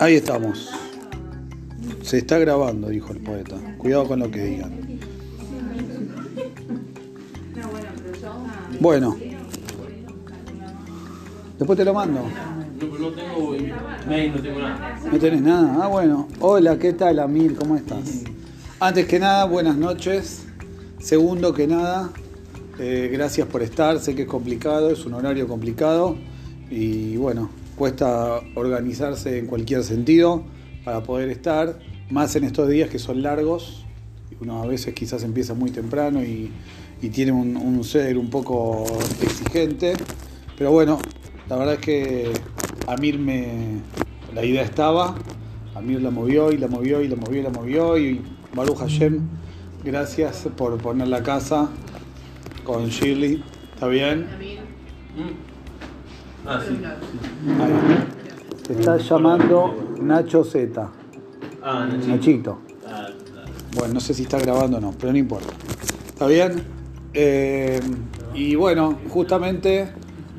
Ahí estamos. Se está grabando, dijo el poeta. Cuidado con lo que digan. Bueno. Después te lo mando. No tengo mail, no tengo. ¿No tenés nada? Ah, bueno. Hola, ¿qué tal, Amir? ¿Cómo estás? Antes que nada, buenas noches. Segundo que nada, eh, gracias por estar. Sé que es complicado, es un horario complicado. Y bueno, cuesta organizarse en cualquier sentido para poder estar, más en estos días que son largos. Uno a veces quizás empieza muy temprano y, y tiene un, un ser un poco exigente. Pero bueno, la verdad es que Amir me. La idea estaba, Amir la movió y la movió y la movió y la movió. Y Baruch Hashem, gracias por poner la casa con Shirley. ¿Está bien? Ah, sí. Se está llamando Nacho Z. Ah, Nachito. Nachito. Ah. Bueno, no sé si está grabando o no, pero no importa. ¿Está bien? Eh, y bueno, justamente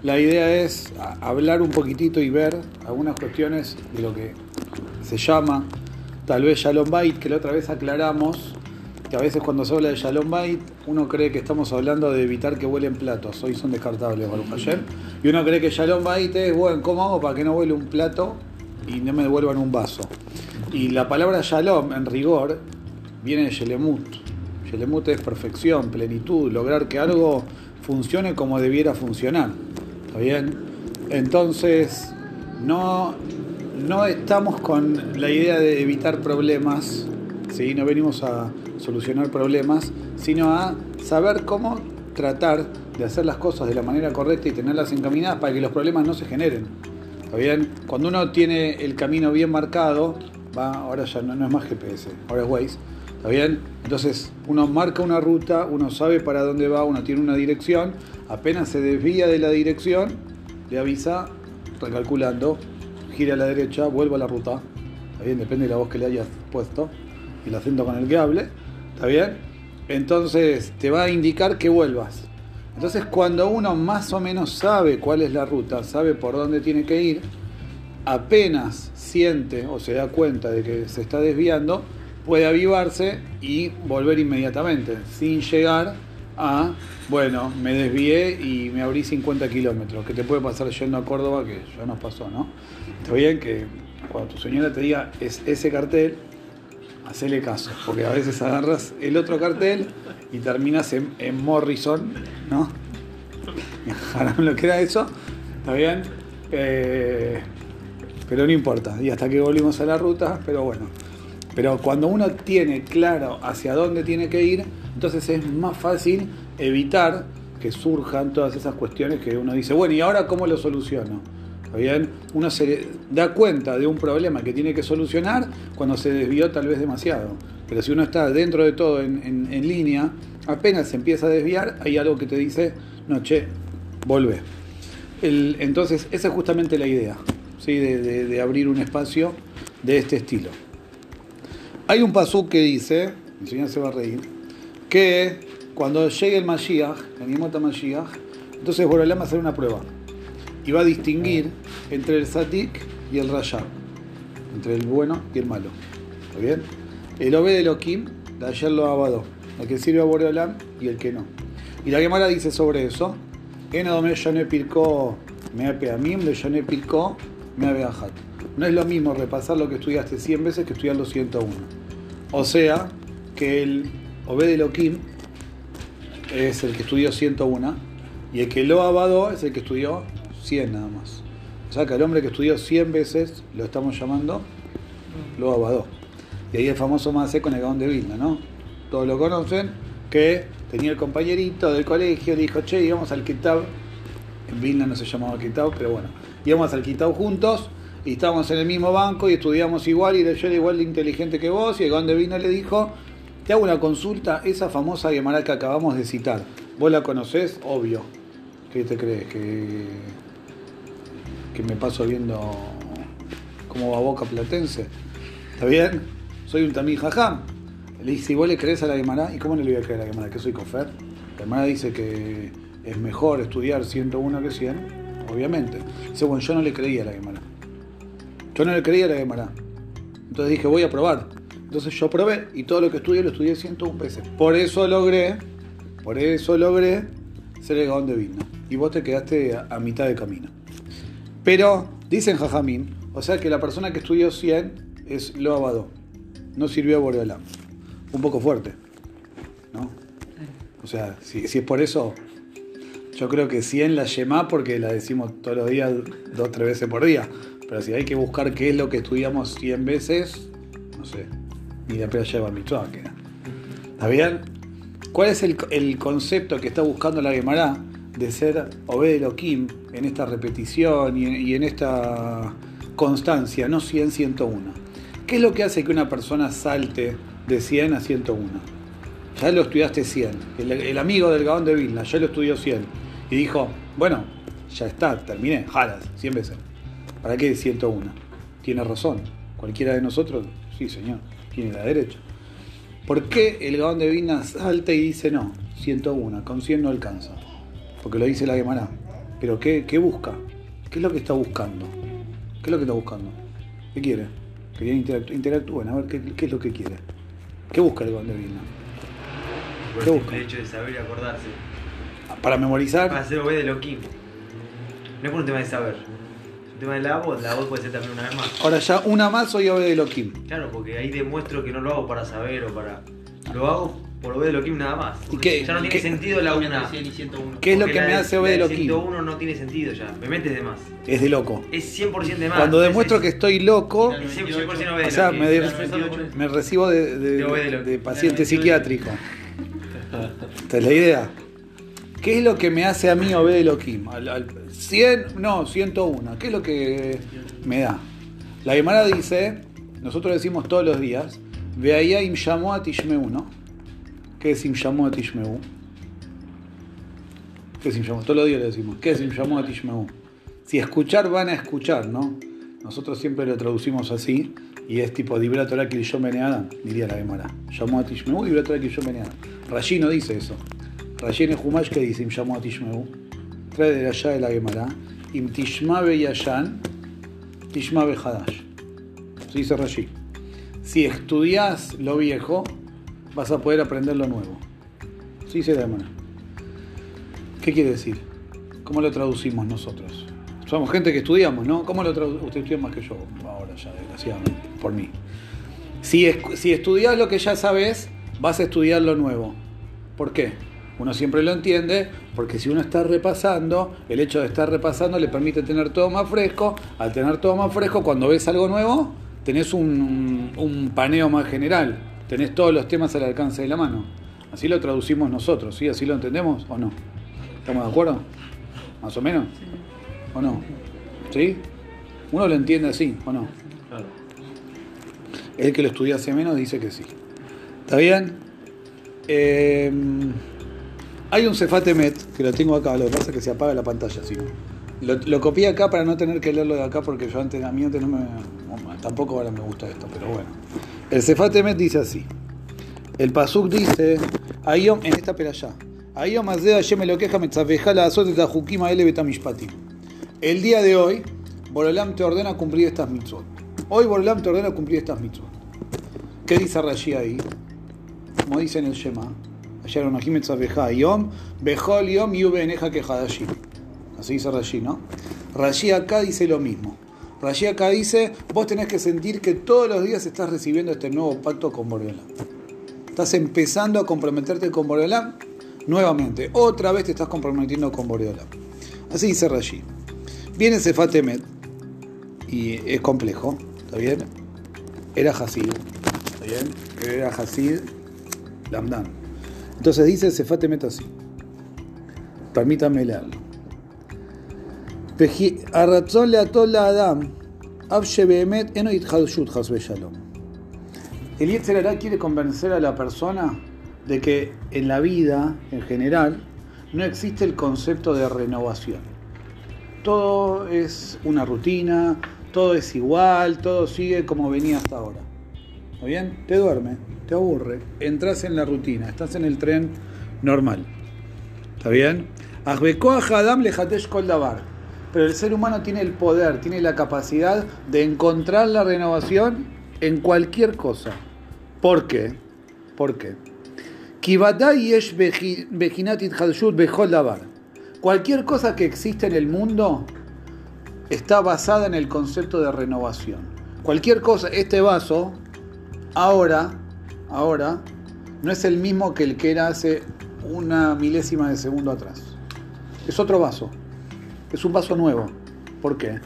la idea es hablar un poquitito y ver algunas cuestiones de lo que se llama tal vez Shalom Bait, que la otra vez aclaramos que a veces cuando se habla de Shalom Bait uno cree que estamos hablando de evitar que vuelen platos, hoy son descartables, Baruch Hashem, y uno cree que Shalom Bait es, bueno, ¿cómo hago para que no vuele un plato y no me devuelvan un vaso? Y la palabra Shalom, en rigor, viene de Shelemut. Shelemut es perfección, plenitud, lograr que algo funcione como debiera funcionar. ¿Está bien? Entonces, no, no estamos con la idea de evitar problemas, ¿sí? no venimos a solucionar problemas, sino a saber cómo tratar de hacer las cosas de la manera correcta y tenerlas encaminadas para que los problemas no se generen. ¿Está bien? Cuando uno tiene el camino bien marcado, va, ahora ya no, es más GPS, ahora es Waze, ¿está bien? Entonces uno marca una ruta, uno sabe para dónde va, uno tiene una dirección, apenas se desvía de la dirección, le avisa, recalculando, gira a la derecha, vuelva a la ruta, ¿está bien? Depende de la voz que le hayas puesto y el acento con el que hable, ¿está bien? Entonces te va a indicar que vuelvas. Entonces cuando uno más o menos sabe cuál es la ruta, sabe por dónde tiene que ir, apenas siente o se da cuenta de que se está desviando, puede avivarse y volver inmediatamente, sin llegar a, bueno, me desvié y me abrí 50 kilómetros, que te puede pasar yendo a Córdoba, que ya nos pasó, ¿no? Está bien que cuando tu señora te diga es ese cartel, hacele caso, porque a veces agarras el otro cartel y terminas en, Morrison, ¿no? lo que era eso, ¿está bien? Eh, pero no importa, y hasta que volvimos a la ruta, pero bueno. Pero cuando uno tiene claro hacia dónde tiene que ir, entonces es más fácil evitar que surjan todas esas cuestiones que uno dice, bueno, ¿y ahora cómo lo soluciono? Uno se da cuenta de un problema que tiene que solucionar cuando se desvió tal vez demasiado. Pero si uno está dentro de todo en, en- línea, apenas se empieza a desviar, hay algo que te dice, no, che, volvé. Entonces, esa es justamente la idea, ¿sí? de, de- abrir un espacio de este estilo. Hay un pasú que dice, el señor se va a reír, que cuando llegue el Mashiach, el Nimota Mashiach, entonces Borolam va a hacer una prueba y va a distinguir entre el Sadik y el Rayab, entre el bueno y el malo. ¿Está bien? El Obed Elohim, de ayer lo abadó, el que sirve a Boreolam y el que no. Y la Gemara dice sobre eso, Enodome Yone Pirko Meape Amim, de Yone Pirko Meape Ajat. No es lo mismo repasar lo que estudiaste 100 veces que estudiarlo 101. O sea, que el Obed Elohim es el que estudió 101 y el que lo abadó es el que estudió 100 nada más. O sea que el hombre que estudió 100 veces lo estamos llamando lo abadó. Y ahí el famoso Macé con el Gaón de Vilna, ¿no? Todos lo conocen, que tenía el compañerito del colegio, le dijo, che, íbamos al Kitab. En Vilna no se llamaba Kitab, pero bueno. Íbamos al Kitab juntos y estábamos en el mismo banco y estudiamos igual y yo era igual de inteligente que vos. Y el Gaón de Vilna le dijo, te hago una consulta, esa famosa Gemara que acabamos de citar. ¿Vos la conocés? Obvio. ¿Qué te crees? ¿Que, que me paso viendo como Boca Platense? ¿Está bien? Soy un tamí jajam. Le si vos le crees a la Gemara, ¿y cómo no le voy a creer a la Gemara? ¿Que soy cofer? La Gemara dice que es mejor estudiar 101 que 100, obviamente. Dice, bueno, yo no le creía a la Gemara. Yo no le creía a la Gemara. Entonces dije, voy a probar. Entonces yo probé y todo lo que estudié lo estudié 101 veces. Por eso logré, por eso logré ser el Gaón de Vilna. Y vos te quedaste a, a mitad de camino. Pero, dicen Jajamín, o sea que la persona que estudió 100 es lo abadó. No sirvió a Boreolam. Un poco fuerte. ¿No? O sea, si, es por eso, yo creo que 100 la yemá porque la decimos todos los días, dos o tres veces por día. Pero si hay que buscar qué es lo que estudiamos 100 veces, no sé, ni la pera lleva mi queda. ¿Está bien? ¿Cuál es el, el, concepto que está buscando la Gemara de ser Obed Kim en esta repetición y en, y en esta constancia, no 100, 101? ¿Qué es lo que hace que una persona salte de 100 a 101? Ya lo estudiaste 100. El, el amigo del Gabón de Vilna ya lo estudió 100. Y dijo, bueno, ya está, terminé, jalas, 100 veces. ¿Para qué 101? Tiene razón. Cualquiera de nosotros, sí señor, tiene la derecha. ¿Por qué el Gabón de Vilna salta y dice no? 101, con 100 no alcanza. Porque lo dice la Gemara. Pero ¿qué, ¿qué busca? ¿Qué es lo que está buscando? ¿Qué es lo que está buscando? ¿Qué quiere? Quería interactuar. Interactúen, a ver ¿qué, qué, es lo que quiere. ¿Qué busca el de Vilna? ¿Qué busca? El hecho de saber y acordarse. Para memorizar. Para hacer obed de Loquim. No es por un tema de saber. Es un tema de la voz. La voz puede ser también una vez más. Ahora ya una más soy obed de Loquim. Claro, porque ahí demuestro que no lo hago para saber o para. Lo hago por obed de Loquim nada más. ¿Y qué, ya no tiene qué, sentido la una. ¿Qué es lo que me hace la obed de del Loquim? 101 no tiene sentido ya. Me metes de más. Es de loco. Es 100% de más. Cuando Es- demuestro es- que estoy loco, es 100% obed de o sea, Loquim. me, Es de- 100% me recibo de, de- De obed de Loquim. de paciente psiquiátrico. Esta es la idea. ¿Qué es lo que me hace a mí obed de Loquim? Al, al 100, no, 101. ¿Qué es lo que me da? La Gemara dice, nosotros decimos todos los días, Veaya im llamó a Tishmeu, ¿no? ¿Qué es im llamó a Tishmeu? ¿Qué es im llamó? Todos los días le decimos, ¿qué es im llamó a Tishmeu? Si escuchar van a escuchar, ¿no? Nosotros siempre lo traducimos así y es tipo Dibra Torah diría la Gemara. Llamó a Tishmeu, Dibra Torah Kirishon Beneadam. Rashi no dice eso. Rashi en el Humash que dice, im llamó a Tishmeu. Trae de allá de la Gemara. Im Tishma Yashan, Tishma Hadash. Así dice Rashi. Si estudias lo viejo, vas a poder aprender lo nuevo. Dice la Gemara. ¿Qué quiere decir? ¿Cómo lo traducimos nosotros? Somos gente que estudiamos, ¿no? ¿Cómo lo traducimos? Usted estudia más que yo, ahora ya, desgraciadamente, por mí. Si, es- si estudias lo que ya sabes, vas a estudiar lo nuevo. ¿Por qué? Uno siempre lo entiende, porque si uno está repasando, el hecho de estar repasando le permite tener todo más fresco. Al tener todo más fresco, cuando ves algo nuevo, tenés un, un paneo más general. Tenés todos los temas al alcance de la mano. Así lo traducimos nosotros, ¿sí? ¿Así lo entendemos o no? ¿Estamos de acuerdo? ¿Más o menos? ¿O no? ¿Sí? Uno lo entiende así, ¿o no? Claro. El que lo estudia hace menos dice que sí. ¿Está bien? Eh, hay un Cefatemet, que lo tengo acá, lo que pasa es que se apaga la pantalla, si no. Lo, lo copié acá para no tener que leerlo de acá porque yo antes, a mí antes no me... tampoco ahora me gusta esto, pero bueno. El Cefatemet dice así. El Pasuk dice, Ayom, en esta peralla, Ayom azeh Hashem me lo queja la azot et hajukima ele betamishpatim. El día de hoy, Borolam te ordena cumplir estas mitzvot. Hoy Borolam te ordena cumplir estas mitzvot. ¿Qué dice Rashi ahí? Como dice en el Shema, ayer Onahim etzaveja Yom, Bejol Yom Yube Eneja que Hadashim. Así dice Rashi, ¿no? Rashi acá dice lo mismo. Rashi acá dice, vos tenés que sentir que todos los días estás recibiendo este nuevo pacto con Borolam. Estás empezando a comprometerte con Borolam nuevamente. Otra vez te estás comprometiendo con Borolam. Así dice Rashi. Viene Sefatemet y es complejo, ¿está bien? Era Hasid, ¿está bien? Era Hasid Lamdan. Entonces dice Sefatemet así. Permítame leerlo. Itchadshut chas shalom. El quiere convencer a la persona de que en la vida, en general, no existe el concepto de renovación. Todo es una rutina, todo es igual, todo sigue como venía hasta ahora. ¿Está bien? Te duerme, te aburre, entras en la rutina, estás en el tren normal. ¿Está bien? Adam lejatesh kol davar. Pero el ser humano tiene el poder, tiene la capacidad de encontrar la renovación en cualquier cosa. ¿Por qué? ¿Por qué? Cualquier cosa que existe en el mundo está basada en el concepto de renovación. Cualquier cosa, este vaso, ahora, ahora, no es el mismo que el que era hace una milésima de segundo atrás. Es otro vaso. Es un vaso nuevo. ¿Por qué?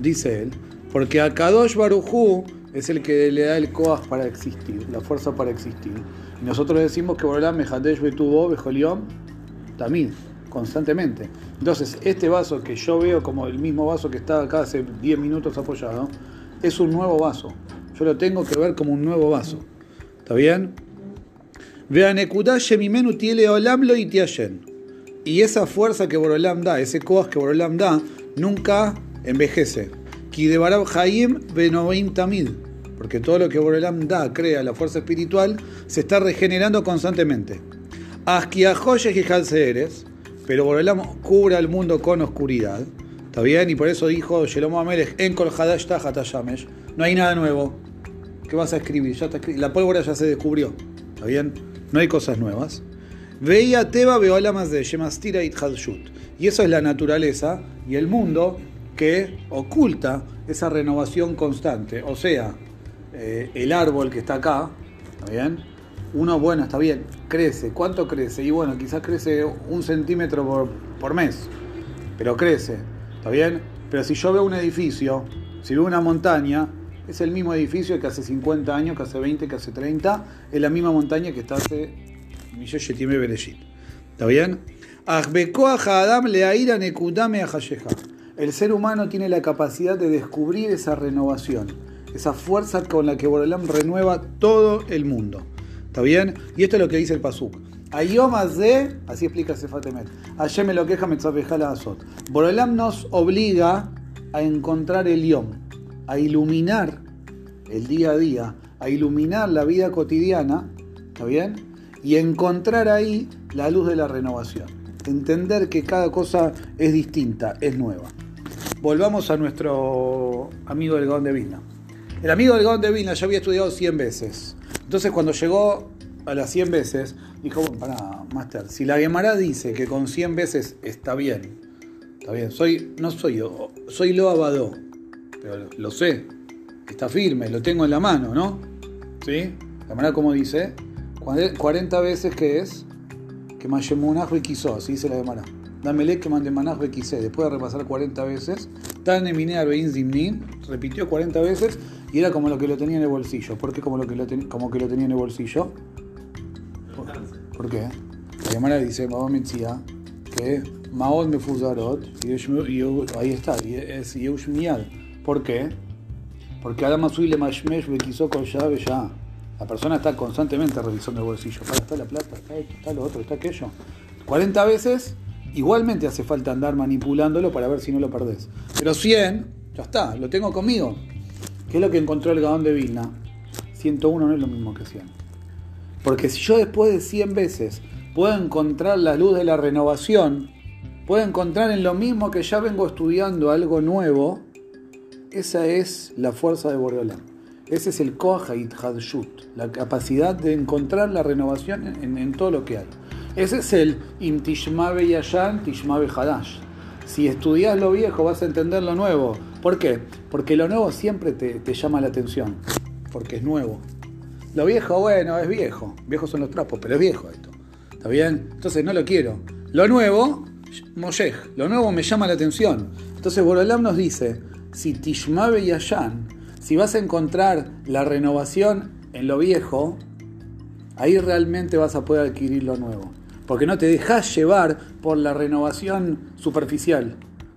Dice él. Porque a Kadosh Barujú es el que le da el coas para existir, la fuerza para existir. Y nosotros decimos que Borolam Mejadesh Betubo Bejoliom también, constantemente. Entonces, este vaso que yo veo como el mismo vaso que está acá hace 10 minutos apoyado, es un nuevo vaso. Yo lo tengo que ver como un nuevo vaso. ¿Está bien? Vean, Shemimenu tiele olamlo y tiayen. Y esa fuerza que Borolam da, ese coas que Borolam da, nunca envejece. Kidebarab Haim Benoim Tamid. Porque todo lo que Borolam da, crea, la fuerza espiritual, se está regenerando constantemente. Askiajoyes y eres, pero Borolam cubre al mundo con oscuridad. ¿Está bien? Y por eso dijo Shelomo Amelech, en Kol Hadash No hay nada nuevo. ¿Qué vas a escribir? Ya La pólvora ya se descubrió. ¿Está bien? no hay cosas nuevas. Veía Teba más de Shemastira y Y eso es la naturaleza y el mundo que oculta esa renovación constante. O sea, eh, el árbol que está acá, ¿está bien? Uno, bueno, está bien, crece. ¿Cuánto crece? Y bueno, quizás crece un centímetro por, por mes, pero crece, ¿está bien? Pero si yo veo un edificio, si veo una montaña, es el mismo edificio que hace 50 años, que hace 20, que hace 30. Es la misma montaña que está hace ¿Está bien? El ser humano tiene la capacidad de descubrir esa renovación, esa fuerza con la que Borolam renueva todo el mundo. ¿Está bien? Y esto es lo que dice el Pasuk. De, así explica Sefatemet, Ayer me lo queja Azot. Borolam nos obliga a encontrar el Yom, a iluminar el día a día, a iluminar la vida cotidiana, ¿está bien? Y encontrar ahí la luz de la renovación. Entender que cada cosa es distinta, es nueva. Volvamos a nuestro amigo del Gaón de Vilna. El amigo del Gaón de Vilna ya había estudiado 100 veces. Entonces cuando llegó a las 100 veces, dijo, bueno, para, Master, si la Gemara dice que con 100 veces está bien, está bien, soy, no soy yo, soy lo abadó, pero lo sé, está firme, lo tengo en la mano, ¿no? ¿Sí? La manera como dice, 40 veces que es que Mayemunajo y quiso, así dice la Gemara. Dámele que mande manajo y quise. Después de repasar 40 veces, tan eminé Zimnin, repitió 40 veces y era como lo que lo tenía en el bolsillo. ¿Por qué como, lo que, lo como que lo tenía en el bolsillo? ¿Por, qué? La Gemara dice, Mamá decía que Maod me fuzarot y ahí está, y es Yeushmiad. ¿Por qué? Porque Adam le Mashmesh me quiso con llave ya. La persona está constantemente revisando el bolsillo. está la plata, está esto, está lo otro, está aquello. 40 veces, igualmente hace falta andar manipulándolo para ver si no lo perdés. Pero 100, ya está, lo tengo conmigo. ¿Qué es lo que encontró el Gaón de Vilna? 101 no es lo mismo que 100. Porque si yo después de 100 veces puedo encontrar la luz de la renovación, puedo encontrar en lo mismo que ya vengo estudiando algo nuevo, esa es la fuerza de Boreolam. Ese es el Kohait Hadshut, la capacidad de encontrar la renovación en, todo lo que hay. Ese es el Im Tishmabe Yashan, Tishmabe Hadash. Si estudias lo viejo vas a entender lo nuevo. ¿Por qué? Porque lo nuevo siempre te, llama la atención, porque es nuevo. Lo viejo, bueno, es viejo. Viejos son los trapos, pero es viejo esto. ¿Está bien? Entonces no lo quiero. Lo nuevo, Moshej, lo nuevo me llama la atención. Entonces Borolam nos dice, si Tishmabe Yashan, si vas a encontrar la renovación en lo viejo, ahí realmente vas a poder adquirir lo nuevo. Porque no te dejas llevar por la renovación superficial.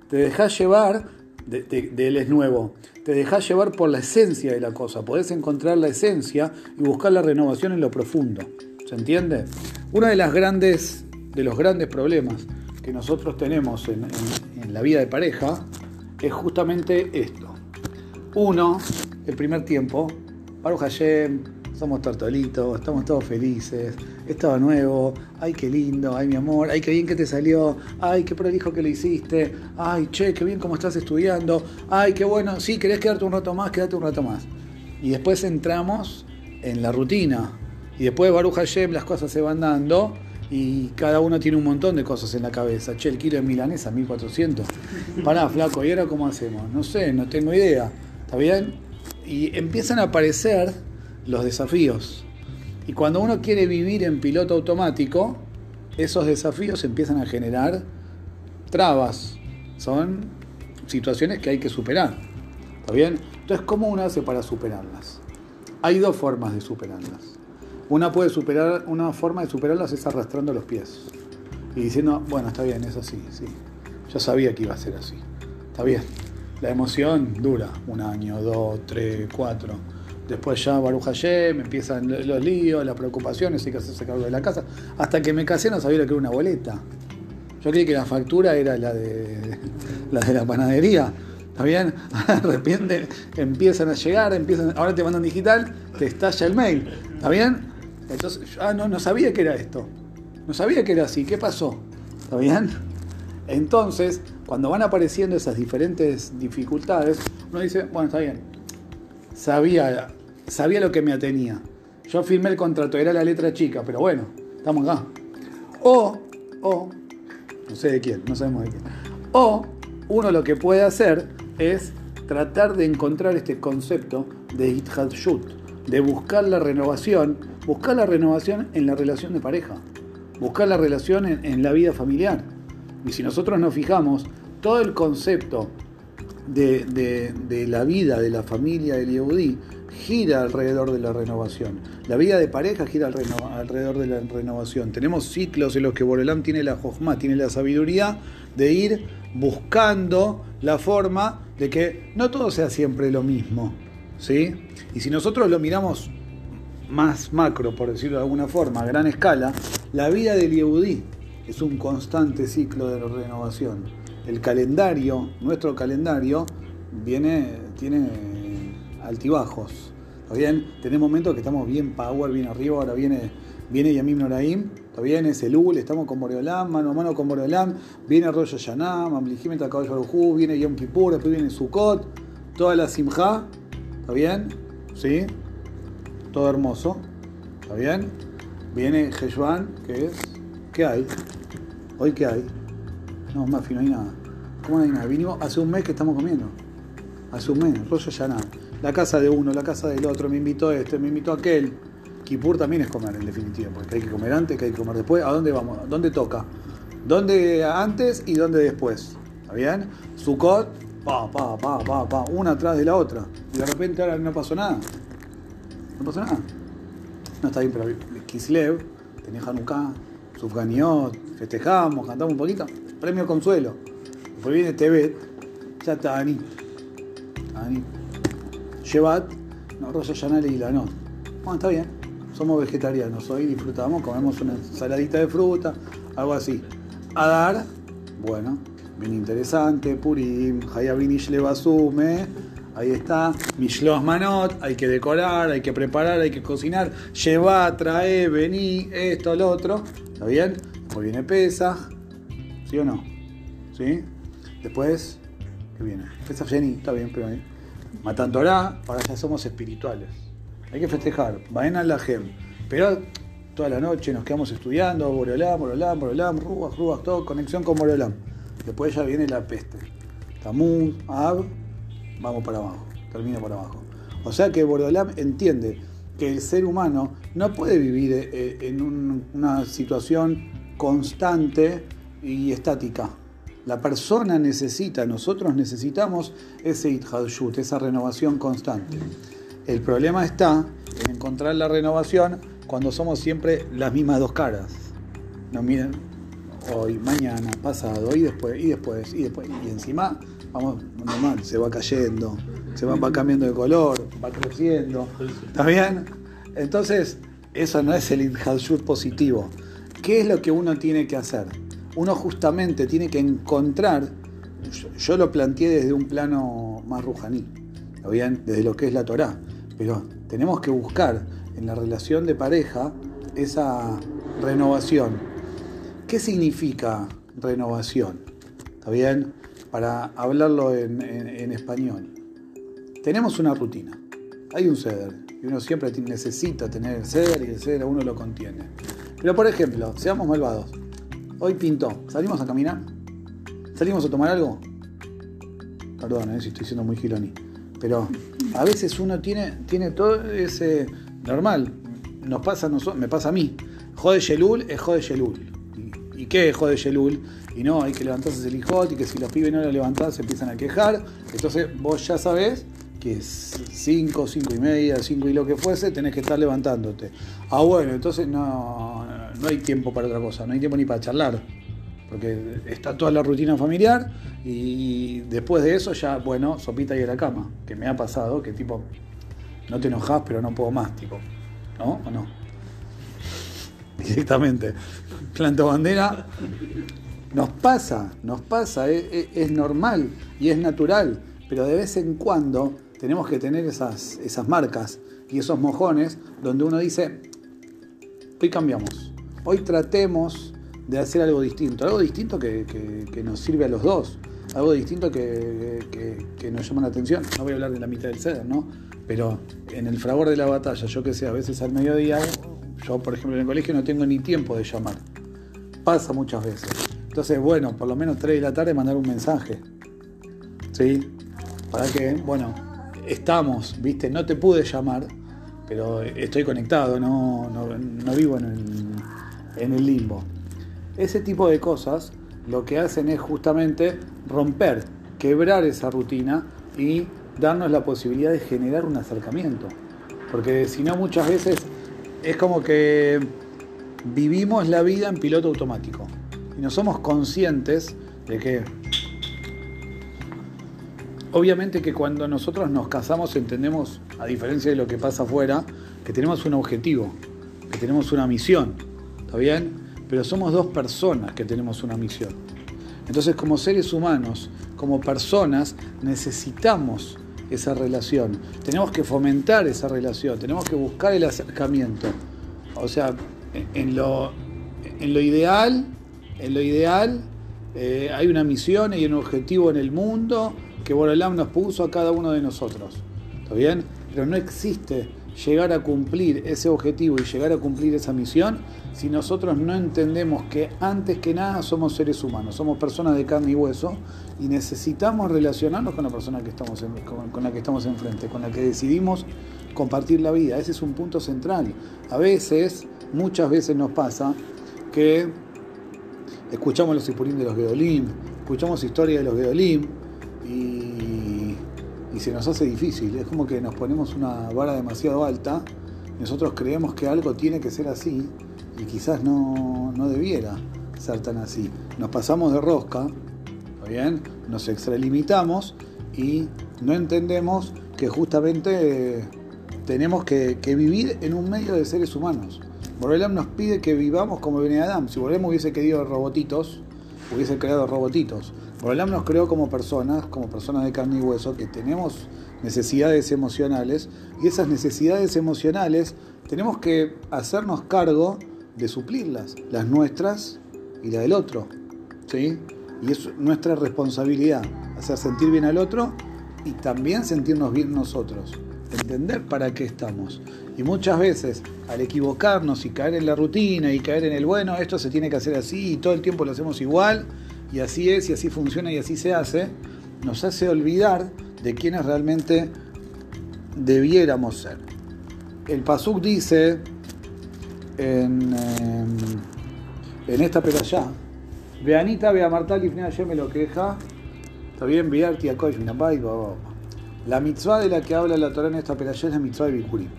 Te dejas llevar de, él es nuevo. Te dejas llevar por la esencia de la cosa. Podés encontrar la esencia y buscar la renovación en lo profundo. ¿Se entiende? Uno de, grandes, de los grandes problemas que nosotros tenemos en, en la vida de pareja es justamente esto. Uno, el primer tiempo, Baruch Hashem, somos tortolitos, estamos todos felices, es todo nuevo, ay qué lindo, ay mi amor, ay qué bien que te salió, ay qué prolijo que lo hiciste, ay che, qué bien cómo estás estudiando, ay qué bueno, sí, querés quedarte un rato más, quédate un rato más. Y después entramos en la rutina, y después de Baruch Hashem las cosas se van dando y cada uno tiene un montón de cosas en la cabeza. Che, el kilo de milanesa, 1400. Pará, flaco, ¿y ahora cómo hacemos? No sé, no tengo idea. ¿Está bien? Y empiezan a aparecer los desafíos. Y cuando uno quiere vivir en piloto automático, esos desafíos empiezan a generar trabas. Son situaciones que hay que superar. ¿Está bien? Entonces, ¿cómo uno hace para superarlas? Hay dos formas de superarlas. Una puede superar, una forma de superarlas es arrastrando los pies y diciendo, bueno, está bien, es así, sí. Yo sabía que iba a ser así. Está bien. La emoción dura un año, dos, tres, cuatro. Después ya Baruch Hashem, empiezan los líos, las preocupaciones, hay que hacerse cargo de la casa. Hasta que me casé no sabía lo que era una boleta. Yo creí que la factura era la de la, de la panadería. ¿Está bien? De repente empiezan a llegar, empiezan, ahora te mandan digital, te estalla el mail. ¿Está bien? Entonces, ah, no, no sabía que era esto. No sabía que era así. ¿Qué pasó? ¿Está bien? Entonces, cuando van apareciendo esas diferentes dificultades, uno dice, bueno, está bien. Sabía, sabía lo que me atenía. Yo firmé el contrato, era la letra chica, pero bueno, estamos acá. O, o, no sé de quién, no sabemos de quién. O, uno lo que puede hacer es tratar de encontrar este concepto de Shut, de buscar la renovación buscar la renovación en la relación de pareja, buscar la relación en, la vida familiar. Y si nosotros nos fijamos, todo el concepto de, la vida, de la familia del Yehudi, gira alrededor de la renovación. La vida de pareja gira alrededor de la renovación. Tenemos ciclos en los que Borelam tiene la jojma, tiene la sabiduría de ir buscando la forma de que no todo sea siempre lo mismo. ¿sí? Y si nosotros lo miramos más macro, por decirlo de alguna forma, a gran escala, la vida del Yehudí es un constante ciclo de renovación. El calendario, nuestro calendario, viene, tiene altibajos. ¿Está bien? Tenemos momentos que estamos bien power, bien arriba, ahora viene, viene Yamim Noraim, ¿está bien? Es el UL, estamos con Boreolam, mano a mano con Boreolam, viene Rosh Hashanah, Mamlijimet Caballo viene Yom Kippur, después viene Sukkot, toda la Simja, ¿está bien? ¿Sí? todo hermoso. ¿Está bien? Viene Jejuan, que es. ¿Qué hay? ¿Hoy qué hay? No, Mafi, no hay nada. ¿Cómo no hay nada? Vinimos hace un mes que estamos comiendo. Hace un mes, rollo ya nada. La casa de uno, la casa del otro, me invitó este, me invitó aquel. Kipur también es comer, en definitiva, porque hay que comer antes, que hay que comer después. ¿A dónde vamos? ¿Dónde toca? ¿Dónde antes y dónde después? ¿Está bien? Sukkot, pa, pa, pa, pa, pa, una atrás de la otra. Y de repente ahora no pasó nada. No pasa nada. No está bien, pero Kislev tenía Hanukkah, Sufganiot, festejamos, cantamos un poquito. Premio Consuelo. Después viene Tebet, ya está Ani. Ani. Shevat, no, Rosa Yanale y la no. Bueno, está bien. Somos vegetarianos, hoy disfrutamos, comemos una saladita de fruta, algo así. Adar, bueno, bien interesante, Purim, Hayabinish Levasume Ahí está, Mishloach Manot, hay que decorar, hay que preparar, hay que cocinar. Lleva, trae, vení, esto, lo otro. ¿Está bien? Después viene Pesach, ¿sí o no? ¿Sí? Después, ¿qué viene? Pesach Jenny, está bien, pero ahí. Matan Torah, ahora ya somos espirituales. Hay que festejar, vayan a la gem. Pero toda la noche nos quedamos estudiando, Borolam, Borolam, Borolam, Ruach, Ruach, todo, conexión con Borolam. Después ya viene la peste. Tamuz, Ab, vamos para abajo, termina para abajo. O sea que Bordolam entiende que el ser humano no puede vivir eh, en una situación constante y estática. La persona necesita, nosotros necesitamos ese Ithadshut, esa renovación constante. El problema está en encontrar la renovación cuando somos siempre las mismas dos caras. No miren hoy, mañana, pasado, y después, y después, y después, y encima vamos normal, se va cayendo, se va, cambiando de color, va creciendo. ¿Está bien? Entonces, eso no es el Inhalshut positivo. ¿Qué es lo que uno tiene que hacer? Uno justamente tiene que encontrar, yo, lo planteé desde un plano más rujaní. Desde lo que es la Torá, pero tenemos que buscar en la relación de pareja esa renovación. ¿Qué significa renovación? ¿Está bien? Para hablarlo en, en español. Tenemos una rutina. Hay un ceder y uno siempre necesita tener el ceder y el ceder a uno lo contiene. Pero por ejemplo, seamos malvados. Hoy pintó. ¿Salimos a caminar? ¿Salimos a tomar algo? Perdón, eh, si estoy siendo muy giloni. Pero a veces uno tiene, tiene todo ese. Normal. Nos pasa, me pasa a mí. Jode Yelul es Jode Yelul. ¿Y, qué es Jode Yelul? Y no, hay que levantarse el hijote y que si los pibes no lo levantás se empiezan a quejar. Entonces vos ya sabés que es 5, 5 y media, 5 y lo que fuese, tenés que estar levantándote. Ah, bueno, entonces no, no hay tiempo para otra cosa, no hay tiempo ni para charlar porque está toda la rutina familiar y después de eso ya, bueno, sopita y a la cama, que me ha pasado, que tipo, no te enojas, pero no puedo más, tipo, ¿no? ¿O no? Directamente. Planto bandera. Nos pasa, nos pasa, es, normal y es natural, pero de vez en cuando tenemos que tener esas, esas marcas y esos mojones donde uno dice, hoy cambiamos, hoy tratemos de hacer algo distinto, algo distinto que, nos sirve a los dos, algo distinto que, nos llama la atención. No voy a hablar de la mitad del ceder, ¿no? Pero en el fragor de la batalla, yo que sé, a veces al mediodía, yo por ejemplo en el colegio no tengo ni tiempo de llamar. Pasa muchas veces. Entonces, bueno, por lo menos 3 de la tarde mandar un mensaje. ¿Sí? Para que, bueno, estamos, ¿viste? No te pude llamar, pero estoy conectado, no, no, vivo en en el limbo. Ese tipo de cosas lo que hacen es justamente romper, quebrar esa rutina y darnos la posibilidad de generar un acercamiento. Porque si no muchas veces es como que vivimos la vida en piloto automático y no somos conscientes de que obviamente que cuando nosotros nos casamos entendemos, a diferencia de lo que pasa afuera, que tenemos un objetivo, que tenemos una misión, ¿está bien? pero somos dos personas que tenemos una misión. Entonces, como seres humanos, como personas, necesitamos esa relación. Tenemos que fomentar esa relación, tenemos que buscar el acercamiento. O sea, en lo, en lo ideal, en lo ideal eh, hay una misión y un objetivo en el mundo que Borolam nos puso a cada uno de nosotros. ¿Está bien? Pero no existe llegar a cumplir ese objetivo y llegar a cumplir esa misión si nosotros no entendemos que antes que nada somos seres humanos, somos personas de carne y hueso y necesitamos relacionarnos con la persona que estamos con, la que estamos enfrente, con la que decidimos compartir la vida. Ese es un punto central. A veces, muchas veces nos pasa que escuchamos los Ipurín de los Geolim, escuchamos historias de los Geolim y y se nos hace difícil. Es como que nos ponemos una vara demasiado alta, nosotros creemos que algo tiene que ser así y quizás no, no debiera ser tan así. Nos pasamos de rosca, bien? Nos extralimitamos y no entendemos que justamente tenemos que, vivir en un medio de seres humanos. Borelam nos pide que vivamos como Ben Adam. Si Borelam hubiese querido robotitos, hubiese creado robotitos. Borolam nos creó como personas, como personas de carne y hueso, que tenemos necesidades emocionales y esas necesidades emocionales tenemos que hacernos cargo de suplirlas, las nuestras y la del otro. ¿sí? Y es nuestra responsabilidad hacer sentir bien al otro y también sentirnos bien nosotros, entender para qué estamos. Y muchas veces al equivocarnos y caer en la rutina y caer en el bueno, esto se tiene que hacer así y todo el tiempo lo hacemos igual, y así es, y así funciona, y así se hace, nos hace olvidar de quienes realmente debiéramos ser. El Pasuk dice en, em, en esta peralla, Veanita, vea Martal y me lo queja, está bien, Viarti, Akoy, La mitzvah de la que habla la Torah en esta peralla es la mitzvah de Bikurim.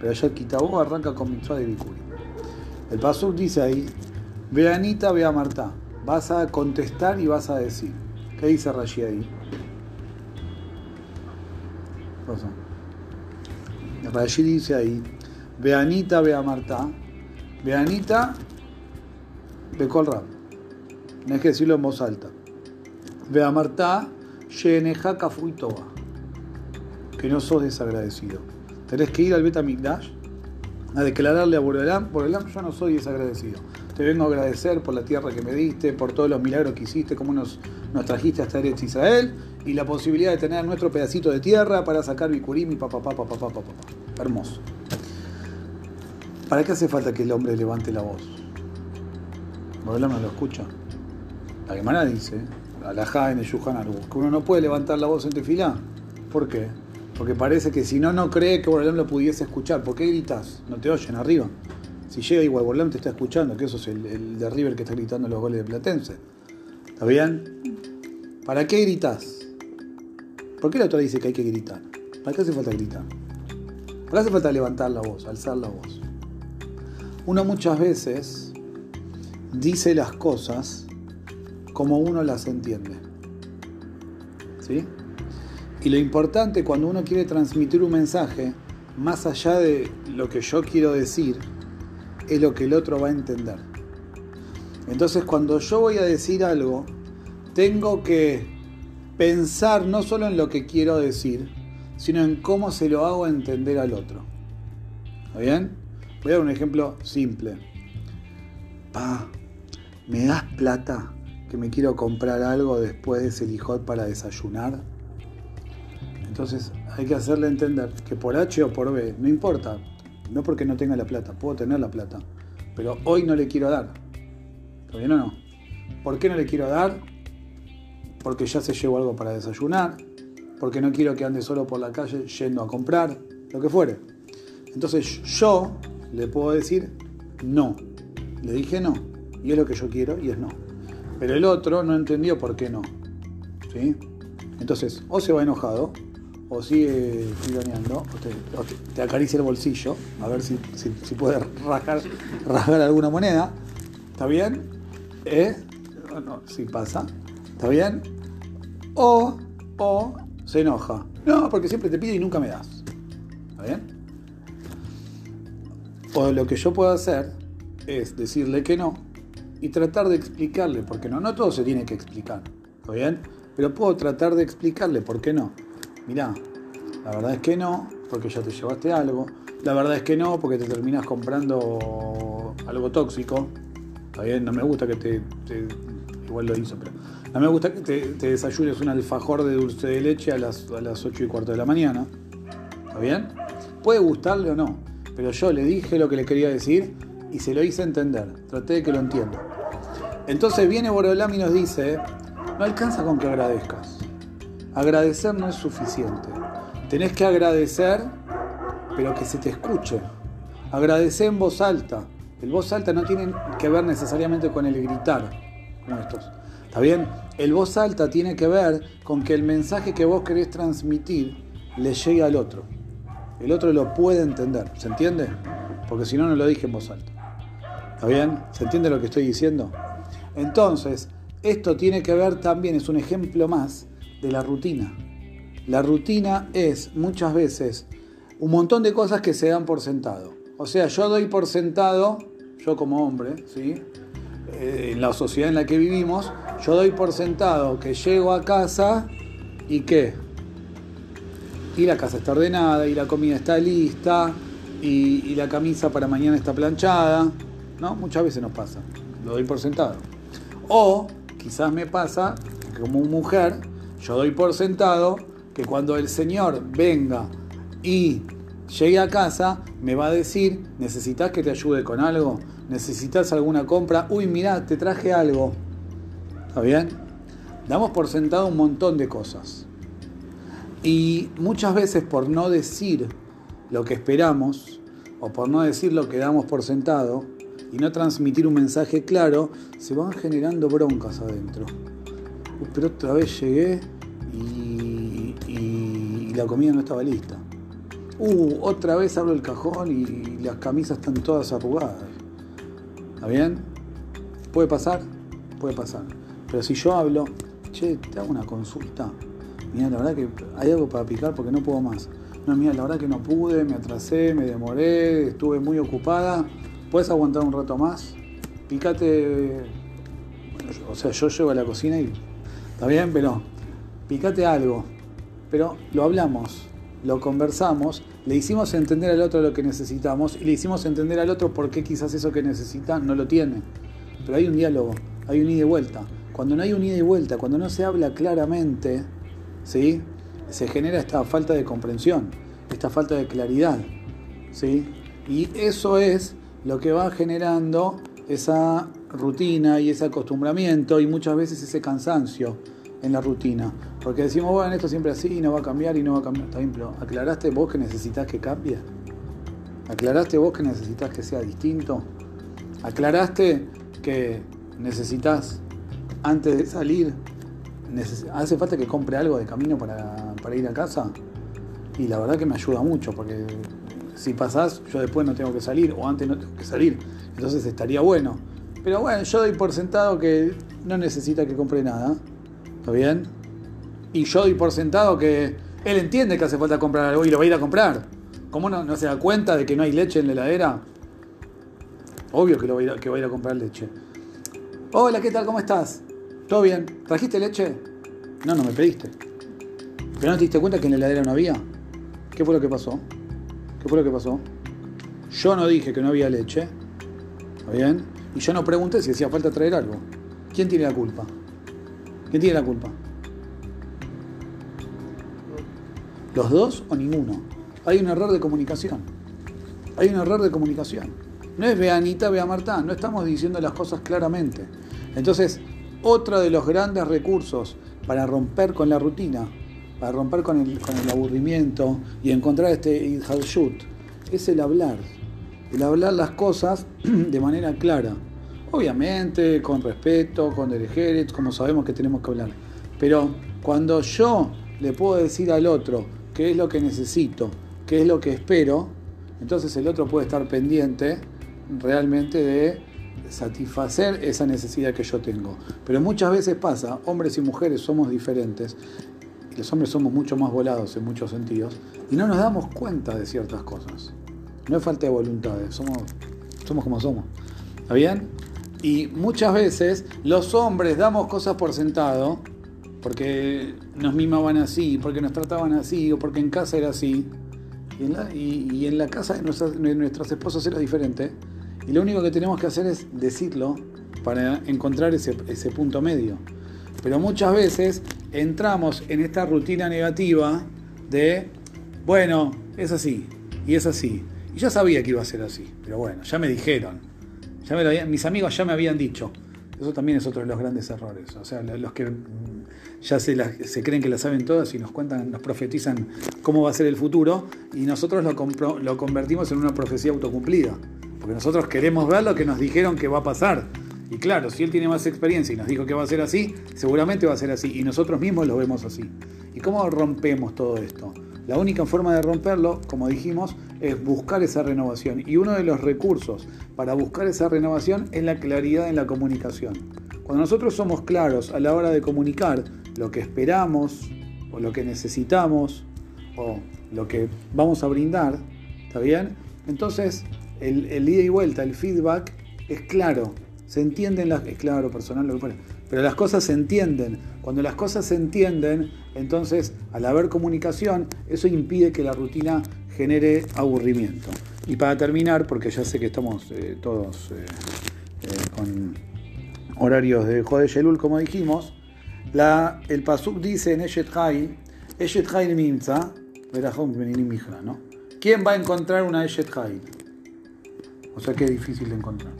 Peralla Kitabó arranca con mitzvah de Bikurim. El Pasuk dice ahí, Veanita, vea Marta vas a contestar y vas a decir. ¿Qué dice Rashi ahí? Rashi dice ahí, Veanita, vea Marta, Veanita, ve Colrab. No hay que decirlo en voz alta. Vea Marta, Sheneja Fuitoba. Que no sos desagradecido. Tenés que ir al Betamigdash a declararle a Borelam, Borelam, yo no soy desagradecido. Te vengo a agradecer por la tierra que me diste, por todos los milagros que hiciste, cómo nos, nos trajiste hasta Eretz Israel y la posibilidad de tener nuestro pedacito de tierra para sacar Bikurim y papá, papá, papá, papá, papá. Hermoso. ¿Para qué hace falta que el hombre levante la voz? Borelam no lo escucha. La Gemara dice, alajá en el que uno no puede levantar la voz en tefilá. ¿Por qué? Porque parece que si no, no cree que Borelam lo pudiese escuchar. ¿Por qué gritas? No te oyen arriba. Si llega igual Borelam te está escuchando, que eso es el, el de River que está gritando los goles de Platense. ¿Está bien? ¿Para qué gritas? ¿Por qué la otra dice que hay que gritar? ¿Para qué hace falta gritar? ¿Para qué hace falta levantar la voz, alzar la voz? Uno muchas veces dice las cosas como uno las entiende. ¿Sí? Y lo importante cuando uno quiere transmitir un mensaje, más allá de lo que yo quiero decir, es lo que el otro va a entender. Entonces cuando yo voy a decir algo, tengo que pensar no solo en lo que quiero decir, sino en cómo se lo hago entender al otro. ¿Está bien? Voy a dar un ejemplo simple. Pa, ¿me das plata que me quiero comprar algo después de ese lijot para desayunar? Entonces hay que hacerle entender que por H o por B, no importa, no porque no tenga la plata, puedo tener la plata, pero hoy no le quiero dar. ¿Está bien no? ¿Por qué no le quiero dar? Porque ya se llevó algo para desayunar, porque no quiero que ande solo por la calle yendo a comprar, lo que fuere. Entonces yo le puedo decir no. Le dije no. Y es lo que yo quiero y es no. Pero el otro no entendió por qué no. ¿Sí? Entonces, o se va enojado, o sigue tironeando, o te, o acaricia el bolsillo, a ver si, si, si puede rasgar, rasgar alguna moneda. ¿Está bien? ¿Eh? Si pasa. ¿Está bien? O, o se enoja. No, porque siempre te pido y nunca me das. ¿Está bien? O lo que yo puedo hacer es decirle que no y tratar de explicarle por qué no. No todo se tiene que explicar, ¿está bien? Pero puedo tratar de explicarle por qué no. Mirá, la verdad es que no, porque ya te llevaste algo. La verdad es que no, porque te terminas comprando algo tóxico. Está bien, no me gusta que te, igual lo hizo, pero no me gusta que te, desayunes un alfajor de dulce de leche a las, a las 8 y cuarto de la mañana. ¿Está bien? Puede gustarle o no, pero yo le dije lo que le quería decir y se lo hice entender. Traté de que lo entienda. Entonces viene Borolam y nos dice, no alcanza con que agradezcas. Agradecer no es suficiente. Tenés que agradecer, pero que se te escuche. Agradecer en voz alta. El voz alta no tiene que ver necesariamente con el gritar, como estos. ¿Está bien? El voz alta tiene que ver con que el mensaje que vos querés transmitir le llegue al otro. El otro lo puede entender. ¿Se entiende? Porque si no, no lo dije en voz alta. ¿Está bien? ¿Se entiende lo que estoy diciendo? Entonces, esto tiene que ver también, es un ejemplo más de la rutina. La rutina es muchas veces un montón de cosas que se dan por sentado. O sea, yo doy por sentado, yo como hombre, ¿sí? Eh, en la sociedad en la que vivimos, yo doy por sentado que llego a casa y qué. Y la casa está ordenada, y la comida está lista, y, y la camisa para mañana está planchada. ¿No? Muchas veces nos pasa. Lo doy por sentado. O quizás me pasa que como mujer, yo doy por sentado que cuando el Señor venga y llegue a casa, me va a decir, ¿necesitas que te ayude con algo? ¿Necesitas alguna compra? Uy, mirá, te traje algo. ¿Está bien? Damos por sentado un montón de cosas. Y muchas veces por no decir lo que esperamos, o por no decir lo que damos por sentado, y no transmitir un mensaje claro, se van generando broncas adentro. Pero otra vez llegué y, y, la comida no estaba lista. Uh, otra vez abro el cajón y las camisas están todas arrugadas. ¿Está bien? ¿Puede pasar? Puede pasar. Pero si yo hablo, che, te hago una consulta. Mira, la verdad que hay algo para picar porque no puedo más. No, mira, la verdad que no pude, me atrasé, me demoré, estuve muy ocupada. ¿Puedes aguantar un rato más? Pícate. Bueno, o sea, yo llego a la cocina y. Está bien, pero. Pícate algo. Pero lo hablamos. lo conversamos, le hicimos entender al otro lo que necesitamos y le hicimos entender al otro por qué quizás eso que necesita no lo tiene. Pero hay un diálogo, hay un ida y vuelta. Cuando no hay un ida y vuelta, cuando no se habla claramente, ¿sí? se genera esta falta de comprensión, esta falta de claridad. ¿sí? Y eso es lo que va generando esa rutina y ese acostumbramiento y muchas veces ese cansancio en la rutina. Porque decimos, bueno, esto siempre así, no va a cambiar y no va a cambiar. ejemplo, ¿aclaraste vos que necesitas que cambie? ¿Aclaraste vos que necesitas que sea distinto? ¿Aclaraste que necesitas, antes de salir, hace falta que compre algo de camino para, para ir a casa? Y la verdad que me ayuda mucho, porque si pasás, yo después no tengo que salir, o antes no tengo que salir. Entonces estaría bueno. Pero bueno, yo doy por sentado que no necesita que compre nada. ¿Está bien? Y yo doy por sentado que él entiende que hace falta comprar algo y lo va a ir a comprar. ¿Cómo no, no se da cuenta de que no hay leche en la heladera? Obvio que, lo va a ir a, comprar leche. Hola, ¿qué tal? ¿Cómo estás? ¿Todo bien? ¿Trajiste leche? No, no me pediste. ¿Pero no te diste cuenta que en la heladera no había? ¿Qué fue lo que pasó? ¿Qué fue lo que pasó? Yo no dije que no había leche. ¿Está bien? Y yo no pregunté si hacía falta traer algo. ¿Quién tiene la culpa? ¿Quién tiene la culpa? ¿Los dos o ninguno? Hay un error de comunicación. Hay un error de comunicación. No es ve a Anita, ve a Marta, no estamos diciendo las cosas claramente. Entonces, otro de los grandes recursos para romper con la rutina, para romper con el, aburrimiento y encontrar este shoot es el hablar. El hablar las cosas de manera clara. Obviamente, con respeto, con derejeres, como sabemos que tenemos que hablar. Pero cuando yo le puedo decir al otro qué es lo que necesito, qué es lo que espero, entonces el otro puede estar pendiente realmente de satisfacer esa necesidad que yo tengo. Pero muchas veces pasa, hombres y mujeres somos diferentes, los hombres somos mucho más volados en muchos sentidos, y no nos damos cuenta de ciertas cosas. No es falta de voluntad, somos, somos como somos. ¿Está bien? Y muchas veces los hombres damos cosas por sentado, porque nos mimaban así, porque nos trataban así, o porque en casa era así, y en la, casa de, nuestras, nuestros esposos era diferente, y lo único que tenemos que hacer es decirlo para encontrar ese, ese punto medio. Pero muchas veces entramos en esta rutina negativa de, bueno, es así, y es así. Y yo sabía que iba a ser así, pero bueno, ya me dijeron mis amigos ya me habían dicho. Eso también es otro de los grandes errores. O sea, los que ya se, se creen que la saben todas y nos cuentan, nos profetizan cómo va a ser el futuro y nosotros lo, lo convertimos en una profecía autocumplida. Porque nosotros queremos ver lo que nos dijeron que va a pasar. Y claro, si él tiene más experiencia y nos dijo que va a ser así, seguramente va a ser así. Y nosotros mismos lo vemos así. ¿Y cómo rompemos todo esto? La única forma de romperlo, como dijimos, es buscar esa renovación. Y uno de los recursos para buscar esa renovación es la claridad en la comunicación. Cuando nosotros somos claros a la hora de comunicar lo que esperamos o lo que necesitamos o lo que vamos a brindar, ¿está bien? Entonces el, el ida y vuelta, el feedback es claro, se entienden las... Es claro, personal, lo que. Pero las cosas se entienden. Cuando las cosas se entienden, entonces al haber comunicación, eso impide que la rutina genere aburrimiento. Y para terminar, porque ya sé que estamos eh, todos eh, eh, con horarios de Jode Yelul, como dijimos, el Pasuk dice en Eshet Hail, Eshet Hail Mimza, ¿no? ¿Quién va a encontrar una Eshet? O sea que es difícil de encontrar.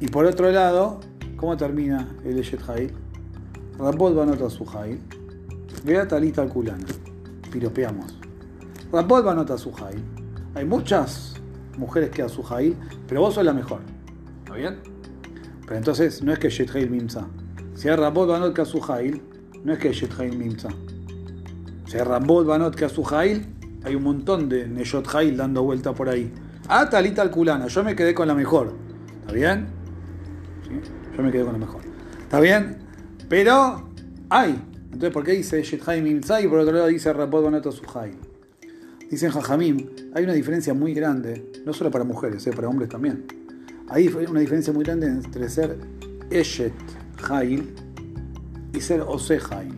Y por otro lado, ¿cómo termina el Eshet? Rabot Banot Azuhail. Vea Talita Kulana. Piropeamos. Rabot Banot Azuhail. Hay muchas mujeres que Azuhail, pero vos sos la mejor. ¿Está bien? Pero entonces no es que Eshet Hail Mimsa. Si hay Rabot Banot Azuhail, no es que Eshet Hail Mimsa. Si hay Rabot Banot Azuhail, hay un montón de Neyot Hail dando vuelta por ahí. Ah, Talita Kulana. Yo me quedé con la mejor. ¿Está bien? Yo me quedé con lo mejor. ¿Está bien? Pero hay. Entonces, ¿por qué dice Shethai Mimzai y por otro lado dice Rapod Bonato Suhai? Dicen Jajamim, hay una diferencia muy grande, no solo para mujeres, eh, para hombres también. Hay una diferencia muy grande entre ser Eshet Hail y ser Ose Hail.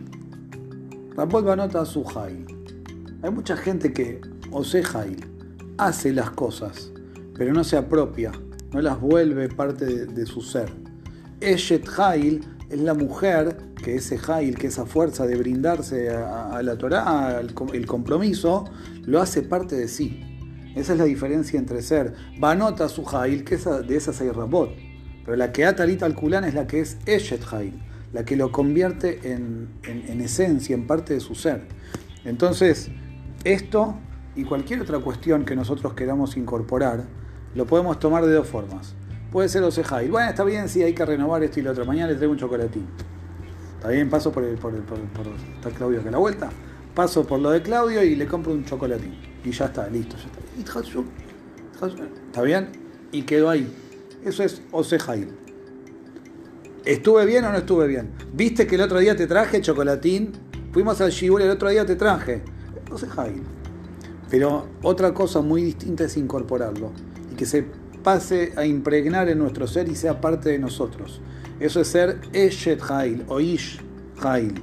Rapod Banota Suhai. Hay mucha gente que, Ose Hail, hace las cosas, pero no se apropia, no las vuelve parte de, de su ser. Eshet Hail es la mujer que ese Hail, que esa fuerza de brindarse a, la Torah, el, compromiso, lo hace parte de sí. Esa es la diferencia entre ser Banota su Hail, que es de hay Rabot. Pero la que Atalita al Kulán es la que es Eshet Hail, la que lo convierte en, en, esencia, en parte de su ser. Entonces, esto y cualquier otra cuestión que nosotros queramos incorporar, lo podemos tomar de dos formas. Puede ser Ose Hail. Bueno, está bien, sí, hay que renovar esto y lo otro. Mañana le traigo un chocolatín. Está bien, paso por, el, por, por, por está Claudio que a la vuelta. Paso por lo de Claudio y le compro un chocolatín. Y ya está, listo, ya está. ¿Está bien? Y quedó ahí. Eso es Ose Hail. ¿Estuve bien o no estuve bien? ¿Viste que el otro día te traje chocolatín? Fuimos al Shibur el otro día te traje. Ose Hail. Pero otra cosa muy distinta es incorporarlo y que se pase a impregnar en nuestro ser y sea parte de nosotros. Eso es ser Eshet Hail o Ish Hail.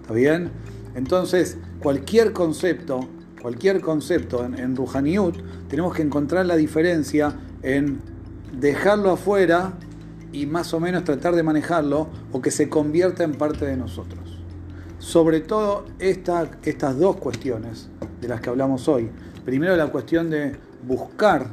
¿Está bien? Entonces, cualquier concepto, cualquier concepto en, en Ruhaniut, tenemos que encontrar la diferencia en dejarlo afuera y más o menos tratar de manejarlo o que se convierta en parte de nosotros. Sobre todo esta, estas dos cuestiones de las que hablamos hoy. Primero la cuestión de buscar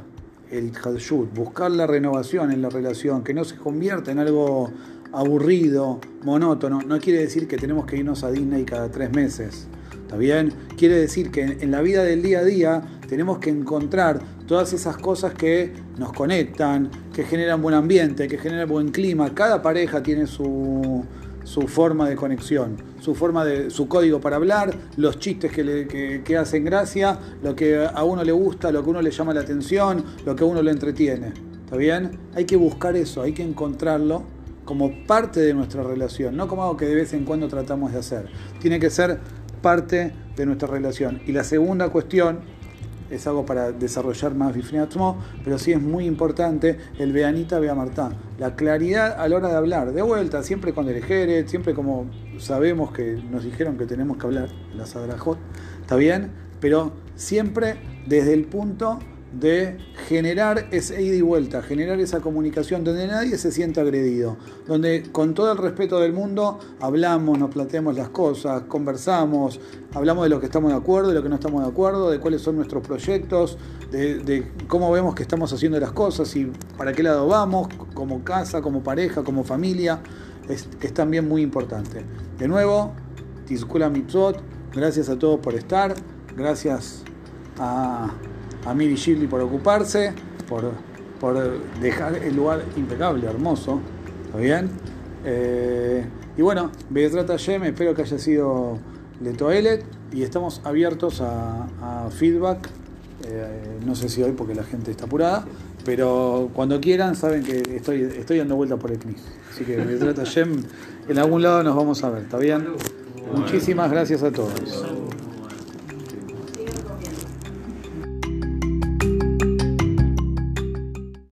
el Hadshut, buscar la renovación en la relación, que no se convierta en algo aburrido, monótono. No quiere decir que tenemos que irnos a Disney cada tres meses. ¿Está bien? Quiere decir que en la vida del día a día tenemos que encontrar todas esas cosas que nos conectan, que generan buen ambiente, que generan buen clima. Cada pareja tiene su, su forma de conexión, su forma de su código para hablar, los chistes que, le, que, que, hacen gracia, lo que a uno le gusta, lo que a uno le llama la atención, lo que a uno le entretiene. ¿Está bien? Hay que buscar eso, hay que encontrarlo como parte de nuestra relación, no como algo que de vez en cuando tratamos de hacer. Tiene que ser parte de nuestra relación. Y la segunda cuestión es algo para desarrollar más Bifneatmo, pero sí es muy importante el Beanita Beamartá. La claridad a la hora de hablar, de vuelta, siempre con el siempre como sabemos que nos dijeron que tenemos que hablar, la Sadrajot, ¿está bien? Pero siempre desde el punto de generar ese ida y vuelta, generar esa comunicación donde nadie se sienta agredido, donde con todo el respeto del mundo hablamos, nos planteamos las cosas, conversamos, hablamos de lo que estamos de acuerdo, de lo que no estamos de acuerdo, de cuáles son nuestros proyectos, de, cómo vemos que estamos haciendo las cosas y para qué lado vamos, como casa, como pareja, como familia, es, también muy importante. De nuevo, Tizkula Mitzot, gracias a todos por estar, gracias a a Miri Shirley por ocuparse, por, por, dejar el lugar impecable, hermoso. ¿Está bien? Eh, y bueno, Betrata Yem, espero que haya sido de Toilet y estamos abiertos a, a feedback. Eh, no sé si hoy porque la gente está apurada, pero cuando quieran saben que estoy, estoy dando vuelta por el CNIS. Así que Betrata Yem, en algún lado nos vamos a ver, ¿está bien? Muchísimas gracias a todos.